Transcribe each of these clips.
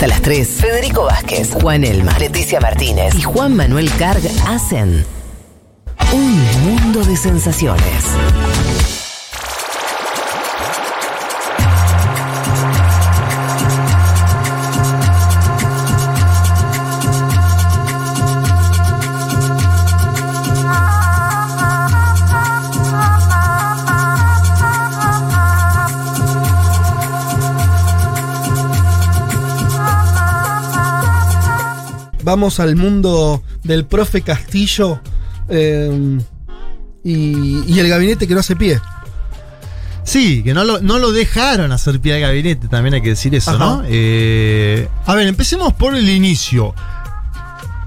Hasta las 3, Federico Vázquez, Juan Elma, Leticia Martínez y Juan Manuel Carg hacen un mundo de sensaciones. Vamos al mundo del profe Castillo eh, y, y el gabinete que no hace pie. Sí, que no lo, no lo dejaron hacer pie al gabinete, también hay que decir eso, Ajá. ¿no? Eh, a ver, empecemos por el inicio.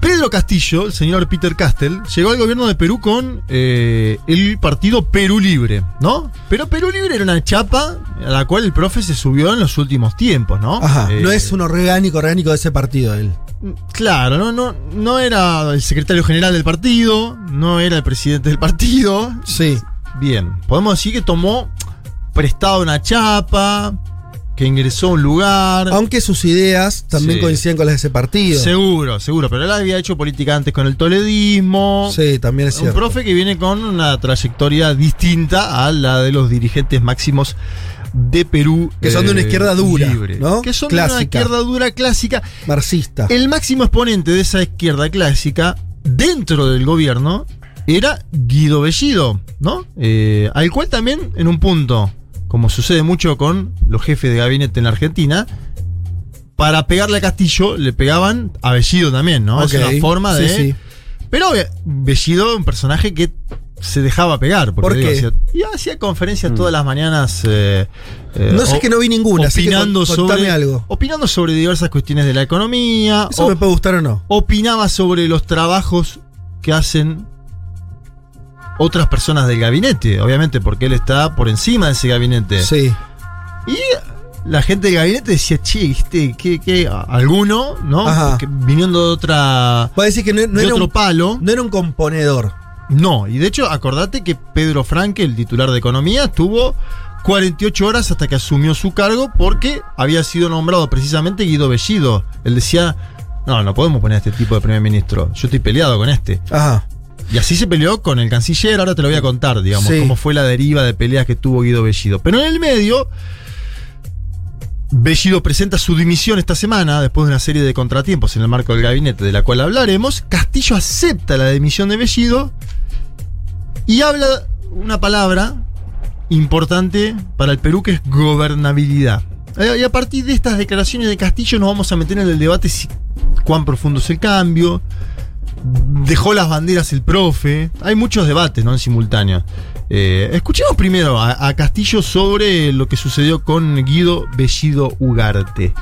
Pedro Castillo, el señor Peter Castell, llegó al gobierno de Perú con eh, el partido Perú Libre, ¿no? Pero Perú Libre era una chapa a la cual el profe se subió en los últimos tiempos, ¿no? Ajá, Eh, no es un orgánico, orgánico de ese partido él. Claro, no, no, no era el secretario general del partido, no era el presidente del partido. Sí. Bien, podemos decir que tomó prestado una chapa, que ingresó a un lugar. Aunque sus ideas también Sí. coinciden con las de ese partido. Seguro, seguro, pero él había hecho política antes con el toledismo. Sí, también es Un cierto. profe que viene con una trayectoria distinta a la de los dirigentes máximos de Perú. Que son de una eh, izquierda dura, libre. ¿no? Que son de una izquierda dura clásica. Marxista. El máximo exponente de esa izquierda clásica dentro del gobierno era Guido Bellido, ¿no? Eh, al cual también, en un punto, como sucede mucho con los jefes de gabinete en la Argentina, para pegarle a Castillo le pegaban a Bellido también, ¿no? Ok, Es una forma sí, de. sí. Pero eh, Bellido, un personaje que se dejaba pegar. Porque ¿Por digo, qué? hacía- y hacía conferencias todas las mañanas. eh, eh, No sé o- que no vi ninguna, así que opinando con- sobre, algo. Opinando sobre diversas cuestiones de la economía. Eso o- me puede gustar o no. opinaba sobre los trabajos que hacen otras personas del gabinete, obviamente, porque él está por encima de ese gabinete. Sí. Y la gente del gabinete decía, che, ¿viste? ¿Qué, qué? Alguno, ¿no? Ajá. Que viniendo de otra. Va a decir que no, no de era otro un, palo. no era un componedor. No, y de hecho, acordate que Pedro Franque, el titular de Economía, estuvo 48 horas hasta que asumió su cargo porque había sido nombrado precisamente Guido Bellido. Él decía, no, no podemos poner a este tipo de primer ministro. Yo estoy peleado con este. Ajá. Y así se peleó con el canciller, ahora te lo voy a contar, digamos, Sí. cómo fue la deriva de peleas que tuvo Guido Bellido. Pero en el medio, Bellido presenta su dimisión esta semana, después de una serie de contratiempos en el marco del gabinete de la cual hablaremos. Castillo acepta la dimisión de Bellido y habla una palabra importante para el Perú que es gobernabilidad. Eh, Y a partir de estas declaraciones de Castillo nos vamos a meter en el debate si cuán profundo es el cambio, dejó las banderas el profe. Hay muchos debates, ¿no? En simultáneo. Eh, escuchemos primero a, a Castillo sobre lo que sucedió con Guido Bellido Ugarte.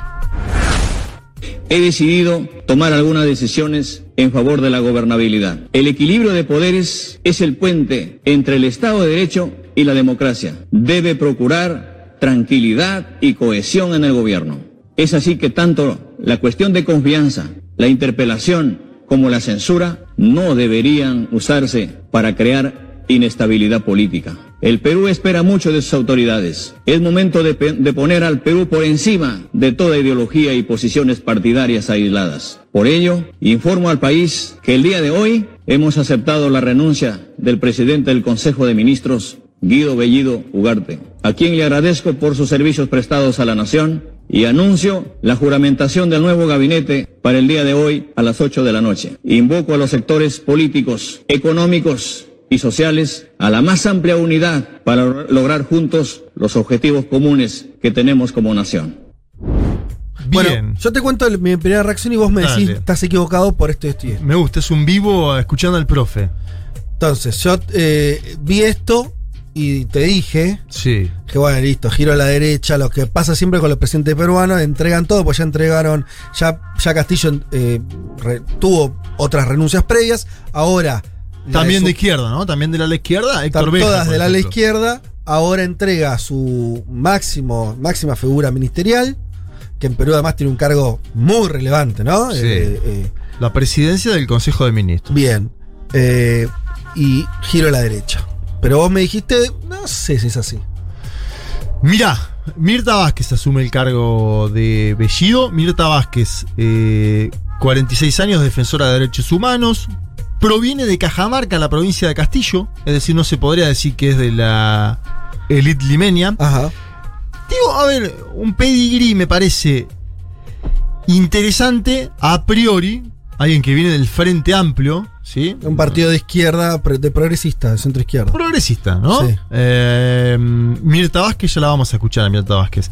he decidido tomar algunas decisiones en favor de la gobernabilidad. El equilibrio de poderes es el puente entre el Estado de Derecho y la democracia. Debe procurar tranquilidad y cohesión en el gobierno. Es así que tanto la cuestión de confianza, la interpelación como la censura no deberían usarse para crear inestabilidad política. El Perú espera mucho de sus autoridades. Es momento de, de poner al Perú por encima de toda ideología y posiciones partidarias aisladas. Por ello, informo al país que el día de hoy hemos aceptado la renuncia del presidente del Consejo de Ministros, Guido Bellido Ugarte, a quien le agradezco por sus servicios prestados a la nación y anuncio la juramentación del nuevo gabinete para el día de hoy a las 8 de la noche. Invoco a los sectores políticos, económicos y sociales a la más amplia unidad para lograr- juntos los objetivos comunes que tenemos como nación. Bien. Bueno, yo te cuento el- mi primera reacción y vos me decís, Dale. estás equivocado por esto y esto y esto. Me gusta, es un vivo escuchando al profe. Entonces, yo eh, vi esto y te dije Sí. que bueno, listo, giro a la derecha, lo que pasa siempre con los presidentes peruanos, entregan todo, pues ya entregaron, ya, ya Castillo eh, re- tuvo otras renuncias previas, ahora... También su- de izquierda, ¿no? También de la ala izquierda, Héctor Beja, todas de la ala izquierda, ahora entrega su máximo, máxima figura ministerial, que en Perú además tiene un cargo muy relevante, ¿no? Sí. Eh, eh, La presidencia del Consejo de Ministros. bien. Eh, y giro a la derecha. Pero vos me dijiste, no sé si es así. Mirá, Mirta Vázquez asume el cargo de Bellido. Mirta Vázquez, eh, 46 años, defensora de derechos humanos. Proviene de Cajamarca, la provincia de Castillo. Es decir, no se podría decir que es de la elite limeña. Ajá. Digo, a ver, un pedigrí me parece interesante a priori. Alguien que viene del Frente Amplio, ¿sí? Un partido de izquierda, de progresista, de centro izquierda. progresista, ¿no? Sí. Eh, Mirta Vázquez, ya la vamos a escuchar a Mirta Vázquez.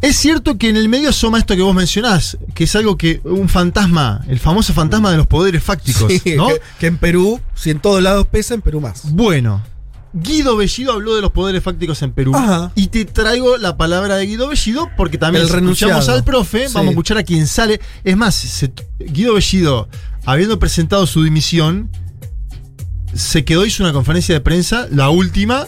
Es cierto que en el medio asoma esto que vos mencionás, que es algo que un fantasma, el famoso fantasma de los poderes fácticos, Sí, ¿no? que, que en Perú, si en todos lados pesa, en Perú más. Bueno, Guido Bellido habló de los poderes fácticos en Perú. Ajá. Y te traigo la palabra de Guido Bellido porque también renunciado. al profe, Sí. vamos a escuchar a quien sale. Es más, se- Guido Bellido, habiendo presentado su dimisión, se quedó, hizo una conferencia de prensa, la última,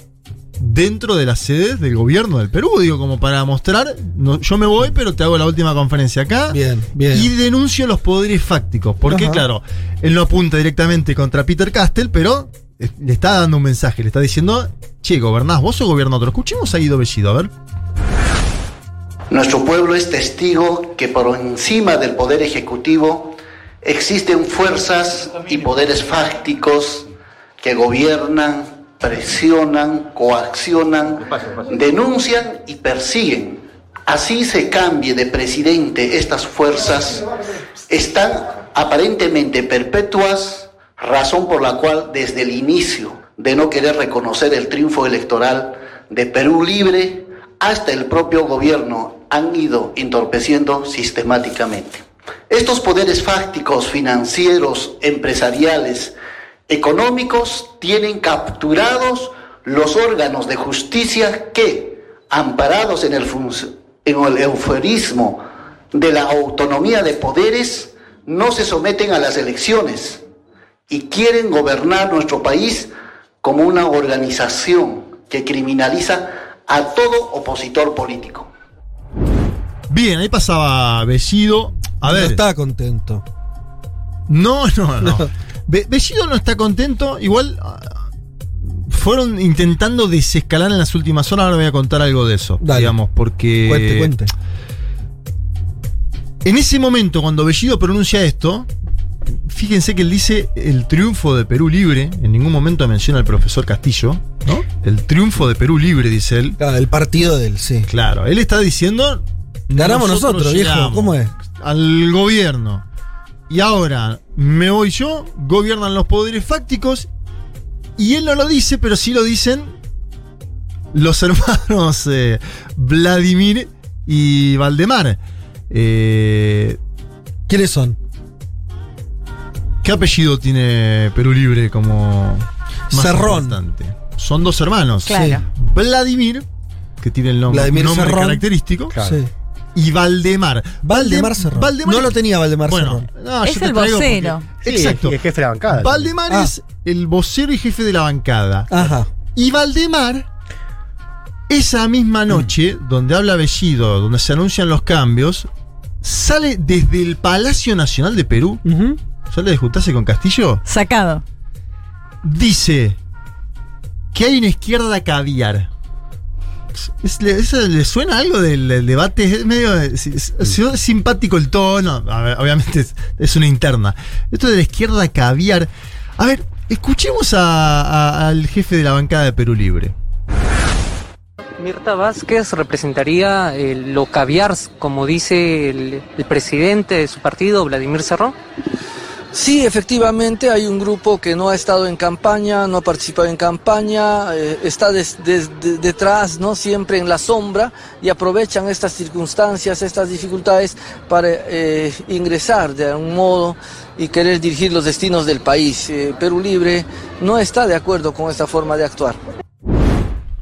dentro de las sedes del gobierno del Perú. Digo, como para mostrar, no, yo me voy, pero te hago la última conferencia acá. Bien, bien. Y denuncio los poderes fácticos. Porque, Ajá. claro, él no apunta directamente contra Peter Castell, pero le está dando un mensaje, le está diciendo, che, gobernás vos o gobierna otro. Escuchemos a Guido Bellido, a ver. Nuestro pueblo es testigo que por encima del poder ejecutivo existen fuerzas y poderes fácticos que gobiernan, presionan, coaccionan, denuncian y persiguen. Así se cambie de presidente estas fuerzas, están aparentemente perpetuas, razón por la cual desde el inicio de no querer reconocer el triunfo electoral de Perú Libre hasta el propio gobierno han ido entorpeciendo sistemáticamente. Estos poderes fácticos, financieros, empresariales, económicos tienen capturados los órganos de justicia que, amparados en el, en el eufemismo de la autonomía de poderes, no se someten a las elecciones y quieren gobernar nuestro país como una organización que criminaliza a todo opositor político. Bien, ahí pasaba Bellido. A no ver. está contento. No, no, no. Be- Bellido no está contento. Igual ah, fueron intentando desescalar en las últimas horas. Ahora voy a contar algo de eso. Dale. Digamos, porque. Cuente, cuente. En ese momento, cuando Bellido pronuncia esto, fíjense que él dice el triunfo de Perú libre. En ningún momento menciona al profesor Castillo, ¿no? El triunfo de Perú libre, dice él. Claro, el partido del sí. Claro, él está diciendo. Ganamos nosotros, viejo. llegamos ¿Cómo es? Al gobierno. Y ahora me voy yo, gobiernan los poderes fácticos. Y él no lo dice, pero sí lo dicen los hermanos eh, Vladimir y Valdemar. Eh, ¿Quiénes son? ¿Qué apellido tiene Perú Libre como más Cerrón. importante? Son dos hermanos. Claro. Vladimir, que tiene el nombre, Vladimir nombre Cerrón. característico, Sí. y Valdemar. Valdemar Valdem- Cerrón. Valdemar no lo tenía Valdemar Bueno, Cerrón. no, Es yo te el traigo porque- vocero. Sí, Exacto. y el jefe de la bancada. Valdemar Ah. es el vocero y jefe de la bancada. Ajá. Y Valdemar, esa misma noche, donde habla Bellido, donde se anuncian los cambios, sale desde el Palacio Nacional de Perú, Ujú. Sale de juntarse con Castillo, Sacado. dice que hay una izquierda caviar. Es- le, eso le suena algo del, del debate? Es medio es- es- es simpático el tono. A ver, obviamente es, es una interna. Esto de la izquierda caviar. A ver, escuchemos a- a- al jefe de la bancada de Perú Libre. Mirta Vázquez representaría eh, lo caviar, como dice el, el presidente de su partido, Vladimir Cerrón. Sí, efectivamente hay un grupo que no ha estado en campaña, no ha participado en campaña, eh, está des- des- de- detrás, no siempre en la sombra y aprovechan estas circunstancias, estas dificultades para eh, ingresar de algún modo y querer dirigir los destinos del país. Eh, Perú Libre no está de acuerdo con esta forma de actuar.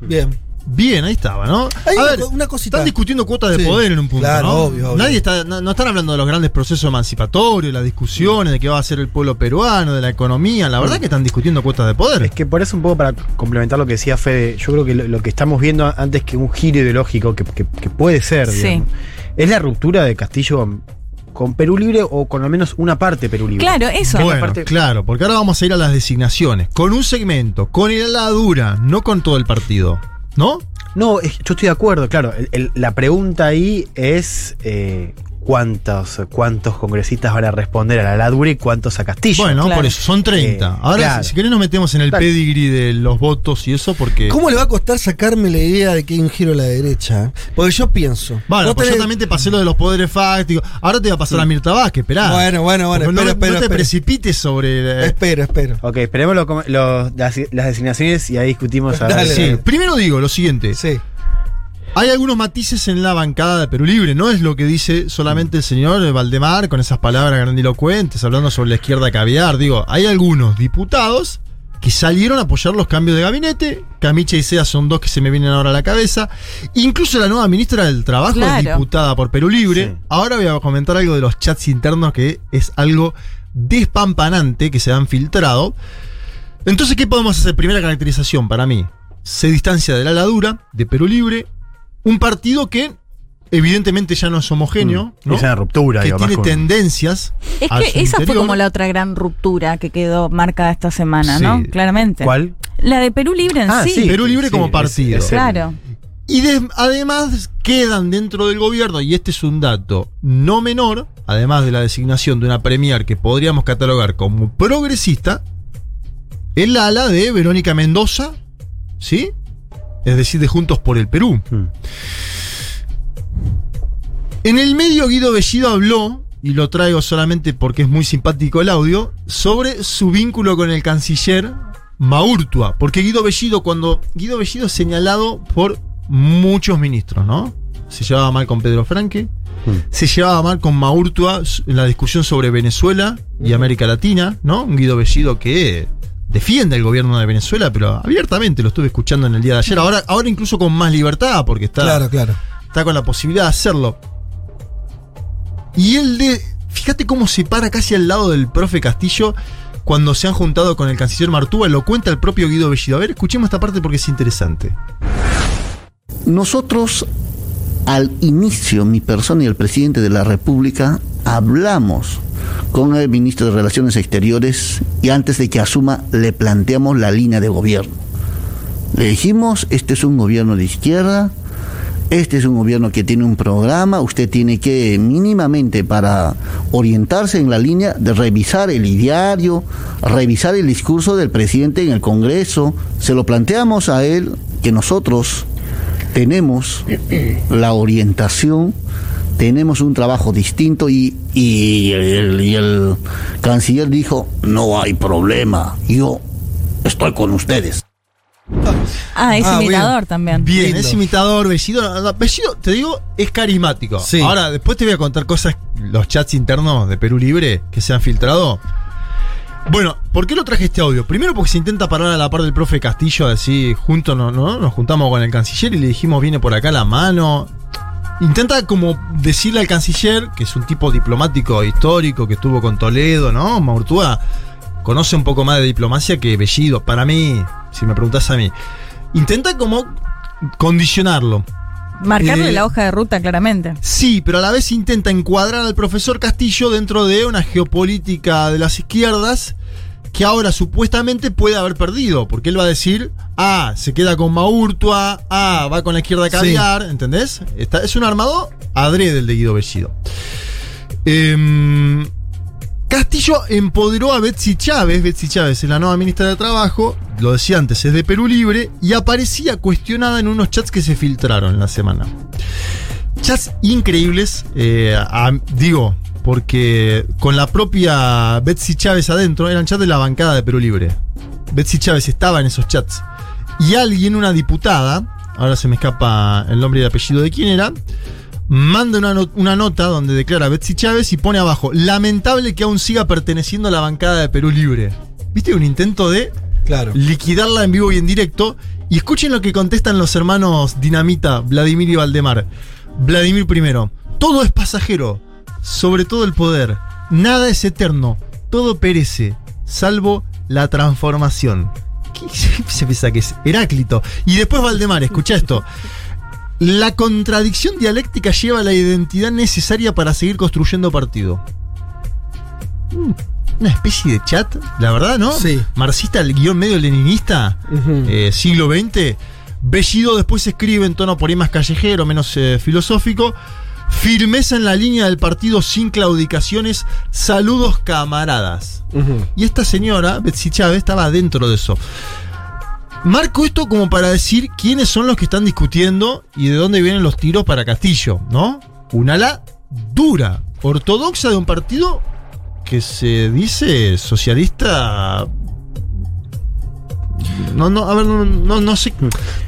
Bien. Bien, ahí estaba, ¿no? Hay a una ver, co- una cosita. están discutiendo cuotas de Sí, poder en un punto, claro, ¿no? obvio, obvio. Nadie está, no, no están hablando de los grandes procesos emancipatorios, las discusiones de qué va a hacer el pueblo peruano, de la economía. La verdad que están discutiendo cuotas de poder. Es que por eso un poco para complementar lo que decía Fede, yo creo que lo, lo que estamos viendo antes que un giro ideológico, que, que- que puede ser, Sí. digamos, es la ruptura de Castillo con Perú Libre o con al menos una parte Perú Libre. Claro, eso. Bueno, parte- claro, porque ahora vamos a ir a las designaciones. Con un segmento, con el ala dura, no con todo el partido. ¿No? No, yo estoy de acuerdo, claro. La pregunta ahí es eh, cuántos, cuántos congresistas van a responder a la Ladure y cuántos a Castillo. Bueno, claro. por eso, son 30. Eh, Ahora, claro. si, si querés, nos metemos en el Dale. pedigree de los votos y eso, porque. ¿Cómo le va a costar sacarme la idea de que hay un giro a la derecha? Porque yo pienso. Bueno, pues yo también te pasé lo de los poderes fácticos. Ahora te va a pasar a Mirta Vázquez, esperá. Bueno, bueno, bueno, espera, no, espera, no te precipites sobre. eh, Espero, espero. Ok, esperemos lo- lo- las, las designaciones y ahí discutimos. a ver. Dale, sí. dale. Primero digo lo siguiente. Sí. Hay algunos matices en la bancada de Perú Libre. No es lo que dice solamente el señor Valdemar con esas palabras grandilocuentes, hablando sobre la izquierda caviar. Digo, hay algunos diputados que salieron a apoyar los cambios de gabinete. Camicha y Sea son dos que se me vienen ahora a la cabeza. Incluso la nueva ministra del Trabajo es diputada por Perú Libre. Sí. Ahora voy a comentar algo de los chats internos que es algo despampanante que se han filtrado. Entonces, ¿qué podemos hacer? Primera caracterización para mí. Se distancia de la ladura, de Perú Libre, un partido que evidentemente ya no es homogéneo, ¿no? Es una ruptura, que digo, tiene tendencias. Es a que esa fue como la otra gran ruptura que quedó marcada esta semana, ¿no? Claramente. ¿Cuál? La de Perú Libre en Ah, sí. sí. Perú Libre como es- partido. es el- Claro. Y de- además quedan dentro del gobierno, y este es un dato no menor, además de la designación de una premier que podríamos catalogar como progresista, el ala de Verónica Mendoza, ¿sí? Es decir, de Juntos por el Perú. Mm. En el medio Guido Bellido habló, y lo traigo solamente porque es muy simpático el audio, sobre su vínculo con el canciller Maurtua. Porque Guido Bellido, cuando Guido Bellido es señalado por muchos ministros, ¿no? Se llevaba mal con Pedro Franque, Mm. se llevaba mal con Maurtua en la discusión sobre Venezuela y América Latina, ¿no? Un Guido Bellido que defiende el gobierno de Venezuela, pero abiertamente lo estuve escuchando en el día de ayer. Ahora, ahora incluso con más libertad, porque está Claro, claro. está con la posibilidad de hacerlo. Y él de. Fíjate cómo se para casi al lado del profe Castillo cuando se han juntado con el canciller Martúa. Lo cuenta el propio Guido Bellido. A ver, escuchemos esta parte porque es interesante. Nosotros, al inicio, mi persona y el presidente de la República, hablamos con el ministro de Relaciones Exteriores y antes de que asuma le planteamos la línea de gobierno. Le dijimos, este es un gobierno de izquierda, este es un gobierno que tiene un programa, usted tiene que mínimamente para orientarse en la línea de revisar el ideario, revisar el discurso del presidente en el Congreso. Se lo planteamos a él que nosotros tenemos la orientación, tenemos un trabajo distinto y, y el, y el canciller dijo, no hay problema, yo estoy con ustedes. Ah, es Ah, imitador bien. también. Bien, Lindo. es imitador, Bellido. Bellido, te digo, es carismático. Sí. Ahora, después te voy a contar cosas, los chats internos de Perú Libre que se han filtrado. Bueno, ¿por qué lo traje este audio? Primero porque se intenta parar a la par del profe Castillo, así, juntos no, no, nos juntamos con el canciller y le dijimos, viene por acá la mano. Intenta como decirle al canciller, que es un tipo diplomático histórico, que estuvo con Toledo, ¿no? Maurtúa conoce un poco más de diplomacia que Bellido, para mí, si me preguntas a mí. Intenta como condicionarlo. Marcarle Eh, la hoja de ruta claramente. Sí, pero a la vez intenta encuadrar al profesor Castillo dentro de una geopolítica de las izquierdas que ahora supuestamente puede haber perdido, porque él va a decir, ah, se queda con Maurtua, ah, va con la izquierda caviar, ¿entendés? Está- es un armado adrede el de Guido Bellido. Em, Castillo empoderó a Betsy Chávez, Betsy Chávez es la nueva ministra de Trabajo, lo decía antes, es de Perú Libre, y aparecía cuestionada en unos chats que se filtraron en la semana. Chats increíbles, eh, a- digo, porque con la propia Betsy Chávez adentro, eran chats de la bancada de Perú Libre. Betsy Chávez estaba en esos chats. Y alguien, una diputada, ahora se me escapa el nombre y el apellido de quién era, manda una, una nota donde declara a Betsy Chávez y pone abajo, lamentable que aún siga perteneciendo a la bancada de Perú Libre. ¿Viste? Un intento de Claro. liquidarla en vivo y en directo. Y escuchen lo que contestan los hermanos Dinamita, Vladimir y Valdemar. Vladimir primero, todo es pasajero, sobre todo el poder. Nada es eterno, todo perece, salvo la transformación. ¿Qué se piensa que es? Heráclito. Y después Valdemar, escucha esto. La contradicción dialéctica lleva la identidad necesaria para seguir construyendo partido. Mm, Una especie de chat, la verdad, ¿no? Sí. Marxista, el guion medio leninista, eh, siglo XX. Bellido después escribe en tono por ahí más callejero, menos eh, filosófico. Firmeza en la línea del partido sin claudicaciones. Saludos, camaradas. Y esta señora, Betsy Chávez, estaba dentro de eso. Marco esto como para decir quiénes son los que están discutiendo y de dónde vienen los tiros para Castillo, ¿no? Un ala dura, ortodoxa de un partido que se dice socialista. No, no, a ver, no, no, no sé.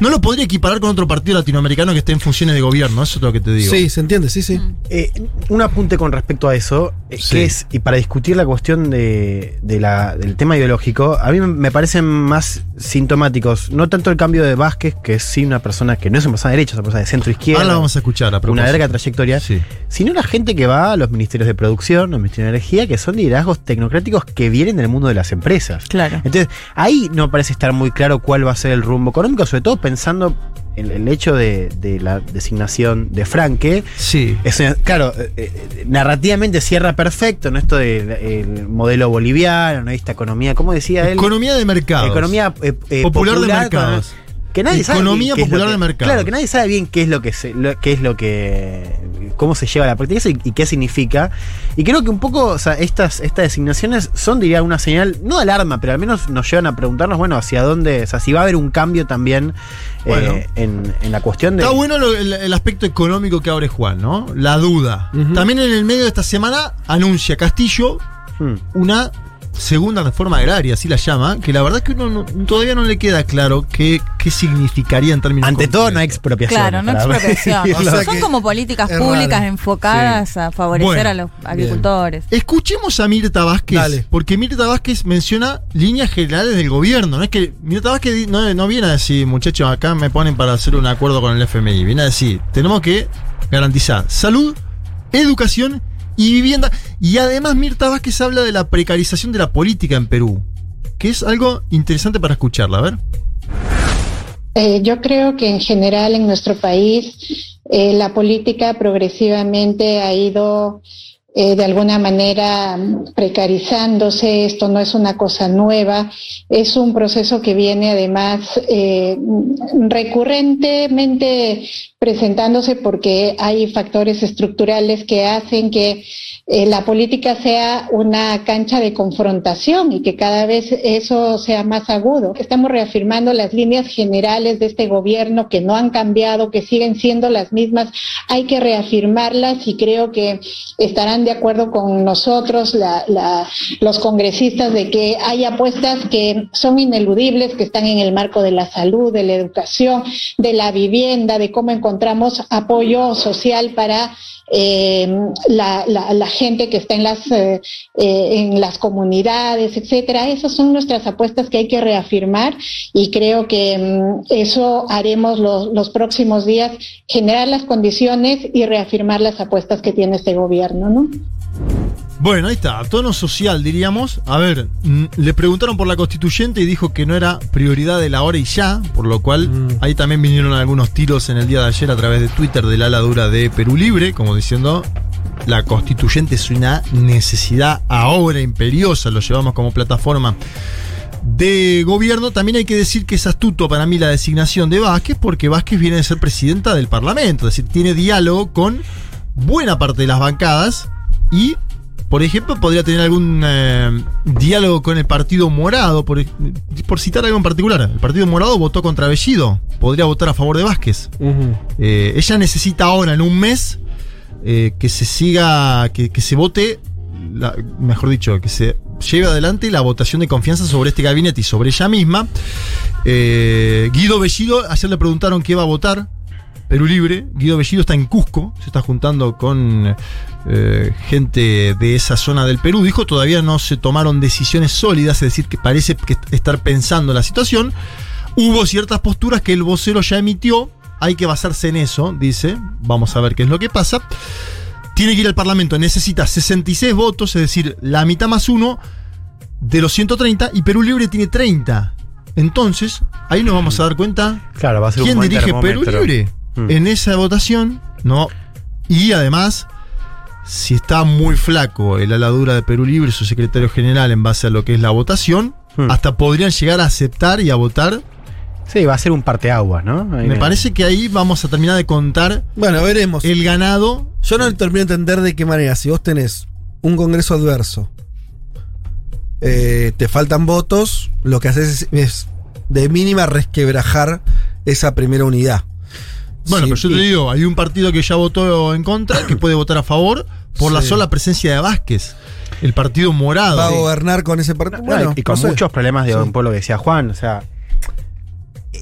No lo podría equiparar con otro partido latinoamericano que esté en funciones de gobierno, eso es lo que te digo. Sí, se entiende, sí, sí. Eh, un apunte con respecto a eso, eh, Sí. que es, y para discutir la cuestión de, de la- del tema ideológico, a mí me- parecen más sintomáticos, no tanto el cambio de Vázquez, que es sí una persona que no es una persona de derecha, es una persona de centro izquierda. Ahora la vamos a escuchar a una larga trayectoria, Sí. sino la gente que va a los ministerios de producción, los ministerios de energía, que son liderazgos tecnocráticos que vienen del mundo de las empresas. Claro. Entonces, ahí no parece estar muy claro cuál va a ser el rumbo económico, sobre todo pensando en el hecho de, de la designación de Franque. Sí. Es claro, eh, eh, narrativamente cierra perfecto, ¿no? Esto del modelo boliviano, ¿no? Esta economía, ¿cómo decía él? Economía de mercados. Economía eh, eh, Popular de mercados. Que nadie sabe Economía popular de mercados. Claro, que nadie sabe bien qué es lo que se, lo- qué es lo que cómo se lleva a la práctica y, y qué significa. Y creo que un poco, o sea, estas, estas designaciones son, diría, una señal, no de alarma, pero al menos nos llevan a preguntarnos, bueno, hacia dónde, o sea, si va a haber un cambio también eh, en, en la cuestión de. Está bueno lo- el, el aspecto económico que abre Juan, ¿no? La duda. También en el medio de esta semana anuncia Castillo Hmm. una segunda reforma agraria, así la llama, que la verdad es que uno no- todavía no le queda claro qué, qué significaría en términos Ante todo, no expropiación. Claro, no expropiación. O sea Son como políticas públicas raro. enfocadas a favorecer Bueno, a los agricultores. Escuchemos a Mirta Vázquez, Dale. porque Mirta Vázquez menciona líneas generales del gobierno. No es que Mirta Vázquez no, no viene a decir, muchachos, acá me ponen para hacer un acuerdo con el FMI. Viene a decir, tenemos que garantizar salud, educación y vivienda. Y además Mirta Vázquez habla de la precarización de la política en Perú, que es algo interesante para escucharla. A ver. Eh, yo creo que en general en nuestro país eh, la política progresivamente ha ido eh, de alguna manera mm, precarizándose. Esto no es una cosa nueva, es un proceso que viene además eh, recurrentemente presentándose porque hay factores estructurales que hacen que eh, la política sea una cancha de confrontación y que cada vez eso sea más agudo. Estamos reafirmando las líneas generales de este gobierno que no han cambiado, que siguen siendo las mismas. Hay que reafirmarlas y creo que estarán de acuerdo con nosotros la- la- los congresistas de que hay apuestas que son ineludibles, que están en el marco de la salud, de la educación, de la vivienda, de cómo encontramos apoyo social para eh, la, la- la gente que está en las, eh, eh, en las comunidades, etcétera. Esas son nuestras apuestas que hay que reafirmar y creo que mm, eso haremos los, los próximos días, generar las condiciones y reafirmar las apuestas que tiene este gobierno, ¿no? Bueno, ahí está, tono social diríamos. A ver, mm, le preguntaron por la constituyente y dijo que no era prioridad de la hora y ya, por lo cual Mm. ahí también vinieron algunos tiros en el día de ayer a través de Twitter del ala dura de Perú Libre, como diciendo la constituyente es una necesidad ahora imperiosa, lo llevamos como plataforma de gobierno. También hay que decir que es astuto para mí la designación de Vázquez, porque Vázquez viene de ser presidenta del Parlamento, es decir, tiene diálogo con buena parte de las bancadas y, por ejemplo, podría tener algún eh, diálogo con el Partido Morado, por, por citar algo en particular. El Partido Morado votó contra Bellido, podría votar a favor de Vázquez. Eh, ella necesita ahora, en un mes, eh, que se siga, que, que se vote, la- mejor dicho, que se lleve adelante la votación de confianza sobre este gabinete y sobre ella misma. Guido Bellido, ayer le preguntaron qué va a votar. Perú Libre, Guido Bellido está en Cusco, se está juntando con eh, gente de esa zona del Perú. Dijo, todavía no se tomaron decisiones sólidas, es decir, que parece que estar pensando la situación. Hubo ciertas posturas que el vocero ya emitió, hay que basarse en eso, dice. Vamos a ver qué es lo que pasa. Tiene que ir al Parlamento, necesita 66 votos, es decir, la mitad más uno de los 130, y Perú Libre tiene 30. Entonces, ahí nos vamos a dar cuenta Claro, va a ser un quién buen dirige Perú. Libre Mm. en esa votación. No. Y además, si está muy flaco el ala dura de Perú Libre, su secretario general, en base a lo que es la votación, Hmm. hasta podrían llegar a aceptar y a votar Sí, va a ser un parteaguas, ¿no? Ahí Me parece que ahí vamos a terminar de contar Bueno, veremos. el ganado. Yo no termino de entender de qué manera, si vos tenés un congreso adverso, eh, te faltan votos, lo que haces es, es de mínima resquebrajar esa primera unidad. Bueno, Sí, pero yo te y- digo, hay un partido que ya votó en contra, que puede votar a favor por la sola presencia de Vázquez. El partido morado. va a gobernar con ese partido. No, Bueno, y, con no sé. muchos problemas de Sí. un pueblo que decía Juan, o sea.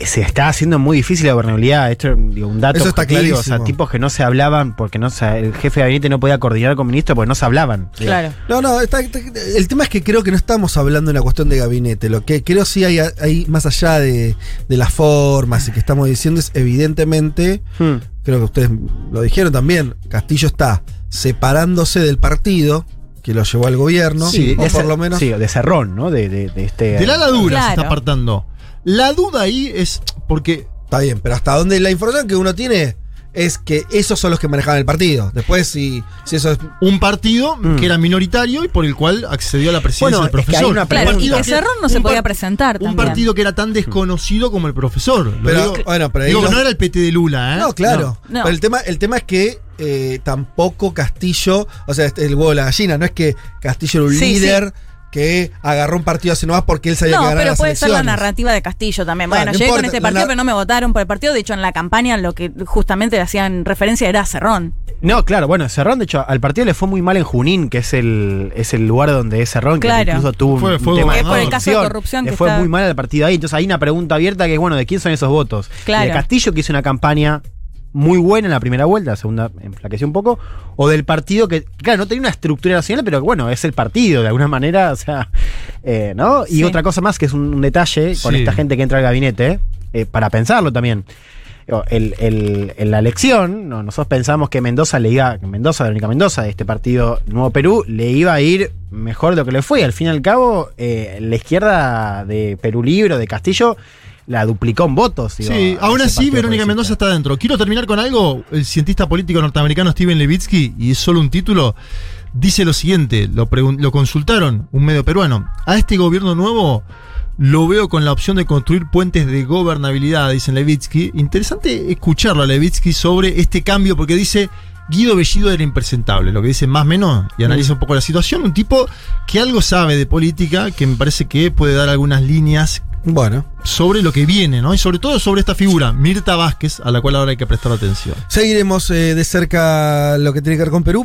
Se está haciendo muy difícil la gobernabilidad. Esto digo, un dato Eso está objetivo, O sea, clarísimo. tipos que no se hablaban porque no se- el jefe de gabinete no podía coordinar con ministros porque no se hablaban. Claro. No, no, está- está- el tema es que creo que no estamos hablando de una cuestión de gabinete. Lo que creo sí hay, hay más allá de, de las formas y que estamos diciendo es evidentemente, Hmm. creo que ustedes lo dijeron también, Castillo está separándose del partido que lo llevó al gobierno, Sí, o de por lo menos... Sí, de cerrón, ¿no? De, de, de este. De la ladura se está apartando. La duda ahí es porque Está bien, pero hasta donde la información que uno tiene es que esos son los que manejaban el partido. Después, si, si eso es... un partido Mm. que era minoritario y por el cual accedió a la presidencia Bueno, del es que hay profesor. una Un Claro, y partido que Cerrón no se podía presentar Un también. partido que era tan desconocido como el profesor. Lo Pero, digo, bueno, pero ahí digo los- no era el PT de Lula, ¿eh? No, claro. No. Pero el tema, el tema es que eh, tampoco Castillo, o sea, este, el huevo de la gallina, no es que Castillo era un Sí, líder que agarró un partido así nomás porque él sabía que No, ganaba pero las puede ser la narrativa de Castillo también. Ah, Bueno, no llegué con este partido, pero no me votaron por el partido. De hecho, en la campaña lo que justamente le hacían referencia era a Cerrón. No, claro, bueno, Cerrón, de hecho, al partido le fue muy mal en Junín, que es el, es el lugar donde es Cerrón, que incluso tuvo un, Fue- un fue tema de Es por el caso de corrupción Le que fue está- muy mal al partido ahí. Entonces hay una pregunta abierta que es, bueno, ¿de quién son esos votos? Claro. ¿De Castillo, que hizo una campaña muy buena en la primera vuelta, la segunda enflaqueció un poco, o del partido que, claro, no tenía una estructura nacional, pero bueno, es el partido, de alguna manera, o sea, eh, ¿no? Y Sí. otra cosa más que es un, un detalle con Sí. esta gente que entra al gabinete, eh, para pensarlo también. El- el- en la elección, no, nosotros pensamos que Mendoza le iba, Mendoza, Verónica Mendoza, de este partido Nuevo Perú, le iba a ir mejor de lo que le fue. Al fin y al cabo, eh, la izquierda de Perú Libre, de Castillo, la duplicó en votos. digo, Sí, aún así Verónica. Mendoza está dentro. Quiero terminar con algo. El cientista político norteamericano Steven Levitsky, y es solo un título, dice lo siguiente, lo, consultaron, un medio peruano. A este gobierno nuevo lo veo con la opción de construir puentes de gobernabilidad, dice Levitsky. Interesante escucharlo a Levitsky sobre este cambio, porque dice... Guido Bellido era impresentable, lo que dice más o menos, y analiza un poco la situación. Un tipo que algo sabe de política, que me parece que puede dar algunas líneas Bueno, sobre lo que viene, ¿no? Y sobre todo sobre esta figura, Mirta Vázquez, a la cual ahora hay que prestar atención. seguiremos eh, de cerca lo que tiene que ver con Perú.